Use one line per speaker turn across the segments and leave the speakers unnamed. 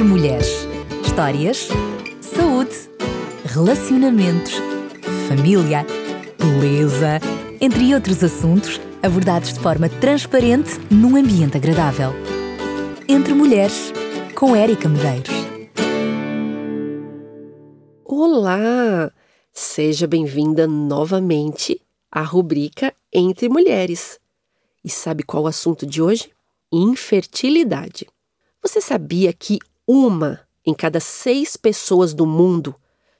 Entre Mulheres. Histórias, saúde, relacionamentos, família, beleza, entre outros assuntos abordados de forma transparente num ambiente agradável. Entre Mulheres, com Érica Medeiros.
Olá! Seja bem-vinda novamente à rubrica Entre Mulheres. E sabe qual o assunto de hoje? Infertilidade. Você sabia que uma em cada seis pessoas do mundo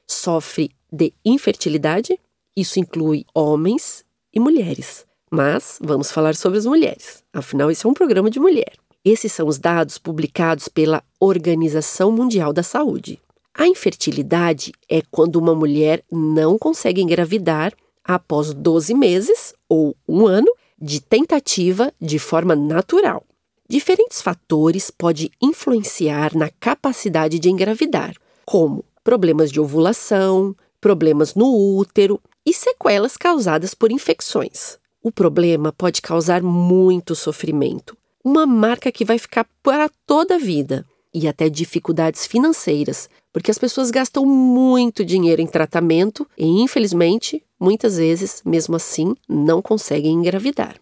sofre de infertilidade? Isso inclui homens e mulheres. Mas vamos falar sobre as mulheres. Afinal, esse é um programa de mulher. Esses são os dados publicados pela Organização Mundial da Saúde. A infertilidade é quando uma mulher não consegue engravidar após 12 meses ou um ano de tentativa de forma natural. Diferentes fatores podem influenciar na capacidade de engravidar, como problemas de ovulação, problemas no útero e sequelas causadas por infecções. O problema pode causar muito sofrimento, uma marca que vai ficar para toda a vida e até dificuldades financeiras, porque as pessoas gastam muito dinheiro em tratamento e, infelizmente, muitas vezes, mesmo assim, não conseguem engravidar.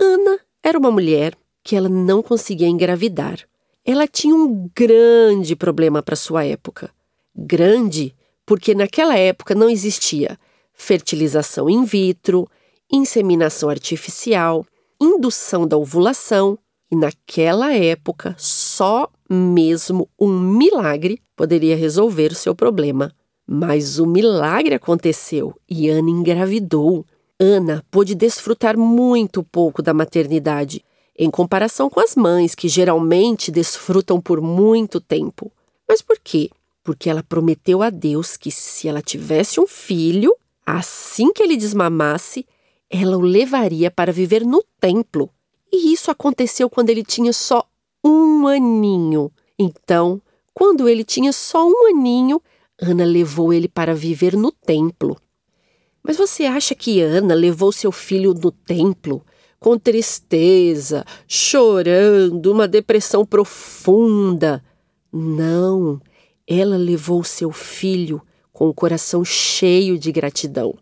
Ana era uma mulher que ela não conseguia engravidar. Ela tinha um grande problema para sua época. Grande porque naquela época não existia fertilização in vitro, inseminação artificial, indução da ovulação, e naquela época só mesmo um milagre poderia resolver o seu problema. Mas o milagre aconteceu e Ana engravidou. Ana pôde desfrutar muito pouco da maternidade, em comparação com as mães, que geralmente desfrutam por muito tempo. Mas por quê? Porque ela prometeu a Deus que se ela tivesse um filho, assim que ele desmamasse, ela o levaria para viver no templo. E isso aconteceu quando ele tinha só um aninho. Então, quando ele tinha só um aninho, Ana levou ele para viver no templo. Mas você acha que Ana levou seu filho no templo com tristeza, chorando, uma depressão profunda? Não, ela levou seu filho com o coração cheio de gratidão.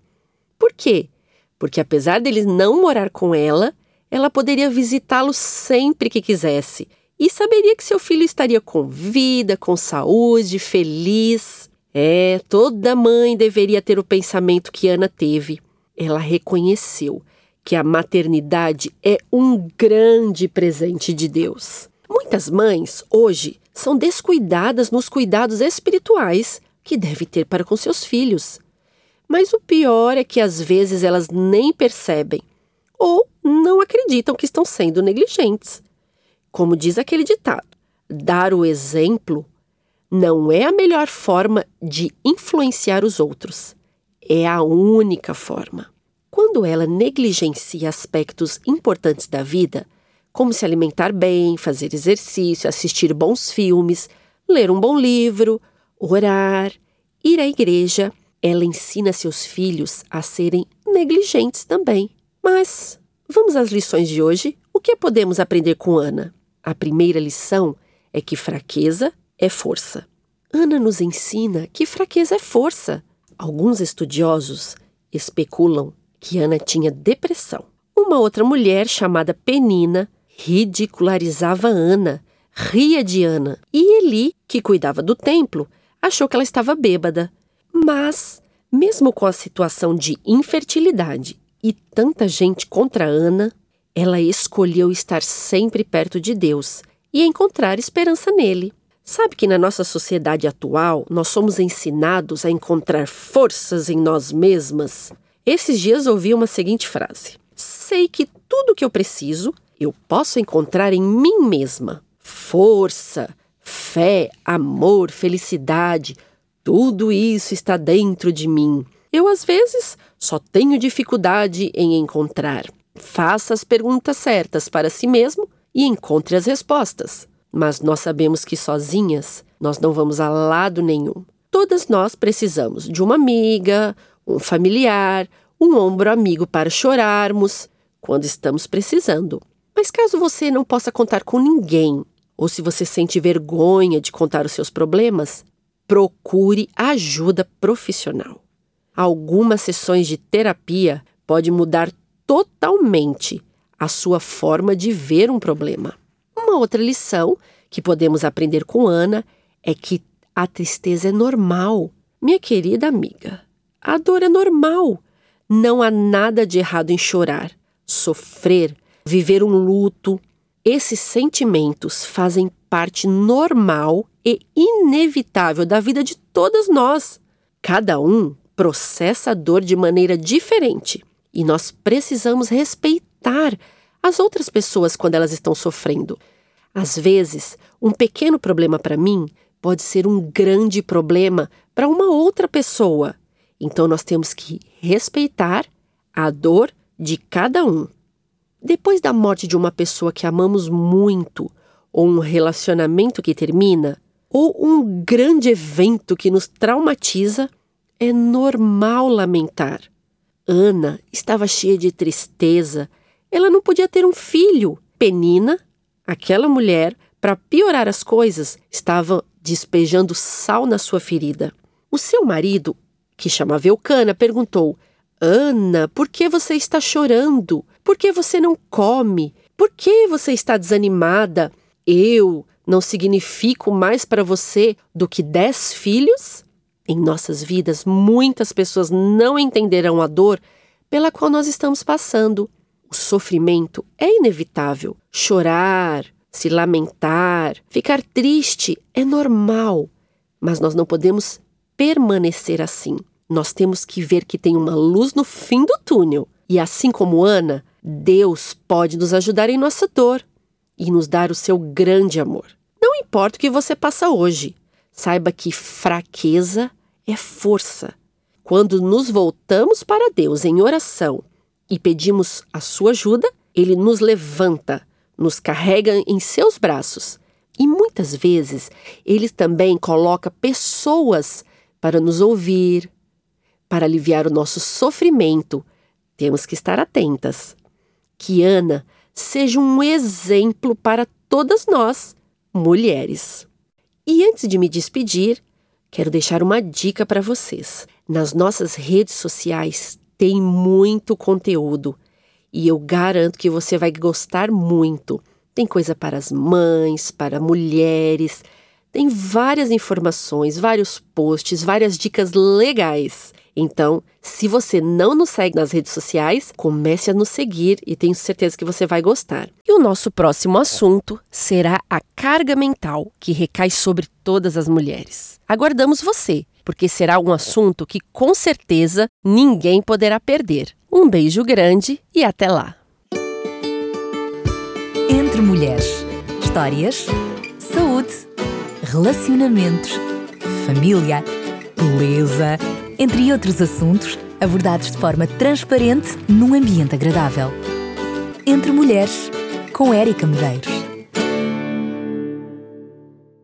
Por quê? Porque apesar dele não morar com ela, ela poderia visitá-lo sempre que quisesse e saberia que seu filho estaria com vida, com saúde, feliz. É, toda mãe deveria ter o pensamento que Ana teve. Ela reconheceu que a maternidade é um grande presente de Deus. Muitas mães, hoje, são descuidadas nos cuidados espirituais que deve ter para com seus filhos. Mas o pior é que às vezes elas nem percebem ou não acreditam que estão sendo negligentes. Como diz aquele ditado, dar o exemplo não é a melhor forma de influenciar os outros, é a única forma. Quando ela negligencia aspectos importantes da vida, como se alimentar bem, fazer exercício, assistir bons filmes, ler um bom livro, orar, ir à igreja, ela ensina seus filhos a serem negligentes também. Mas vamos às lições de hoje. O que podemos aprender com Ana? A primeira lição é que fraqueza é força. Ana nos ensina que fraqueza é força. Alguns estudiosos especulam que Ana tinha depressão. Uma outra mulher chamada Penina ridicularizava Ana, ria de Ana, e Eli, que cuidava do templo, achou que ela estava bêbada. Mas, mesmo com a situação de infertilidade e tanta gente contra Ana, ela escolheu estar sempre perto de Deus e encontrar esperança nele. Sabe que na nossa sociedade atual nós somos ensinados a encontrar forças em nós mesmas? Esses dias ouvi uma seguinte frase: Sei que tudo que eu preciso eu posso encontrar em mim mesma. Força, fé, amor, felicidade, tudo isso está dentro de mim. Eu, às vezes, só tenho dificuldade em encontrar. Faça as perguntas certas para si mesmo e encontre as respostas. Mas nós sabemos que sozinhas nós não vamos a lado nenhum. Todas nós precisamos de uma amiga, um familiar, um ombro amigo para chorarmos quando estamos precisando. Mas caso você não possa contar com ninguém, ou se você sente vergonha de contar os seus problemas, procure ajuda profissional. Algumas sessões de terapia podem mudar totalmente a sua forma de ver um problema. Uma outra lição que podemos aprender com Ana é que a tristeza é normal. Minha querida amiga, a dor é normal. Não há nada de errado em chorar, sofrer, viver um luto. Esses sentimentos fazem parte normal e inevitável da vida de todas nós. Cada um processa a dor de maneira diferente e nós precisamos respeitar as outras pessoas quando elas estão sofrendo. Às vezes, um pequeno problema para mim pode ser um grande problema para uma outra pessoa. Então nós temos que respeitar a dor de cada um. Depois da morte de uma pessoa que amamos muito, ou um relacionamento que termina, ou um grande evento que nos traumatiza, é normal lamentar. Ana estava cheia de tristeza. Ela não podia ter um filho. Penina Aquela mulher, para piorar as coisas, estava despejando sal na sua ferida. O seu marido, que chamava Eucana, perguntou: Ana, por que você está chorando? Por que você não come? Por que você está desanimada? Eu não significo mais para você do que dez filhos? Em nossas vidas, muitas pessoas não entenderão a dor pela qual nós estamos passando. O sofrimento é inevitável. Chorar, se lamentar, ficar triste é normal, mas nós não podemos permanecer assim. Nós temos que ver que tem uma luz no fim do túnel. E assim como Ana, Deus pode nos ajudar em nossa dor e nos dar o seu grande amor. Não importa o que você passa hoje, saiba que fraqueza é força. Quando nos voltamos para Deus em oração e pedimos a sua ajuda, ele nos levanta, nos carrega em seus braços. E muitas vezes ele também coloca pessoas para nos ouvir, para aliviar o nosso sofrimento. Temos que estar atentas. Que Ana seja um exemplo para todas nós, mulheres. E antes de me despedir, quero deixar uma dica para vocês. Nas nossas redes sociais tem muito conteúdo e eu garanto que você vai gostar muito. Tem coisa para as mães, para mulheres, tem várias informações, vários posts, várias dicas legais. Então, se você não nos segue nas redes sociais, comece a nos seguir e tenho certeza que você vai gostar. E o nosso próximo assunto será a carga mental que recai sobre todas as mulheres. Aguardamos você porque será um assunto que com certeza ninguém poderá perder. Um beijo grande e até lá!
Entre mulheres, histórias, saúde, relacionamentos, família, beleza, entre outros assuntos abordados de forma transparente num ambiente agradável. Entre mulheres, com Érica Medeiros.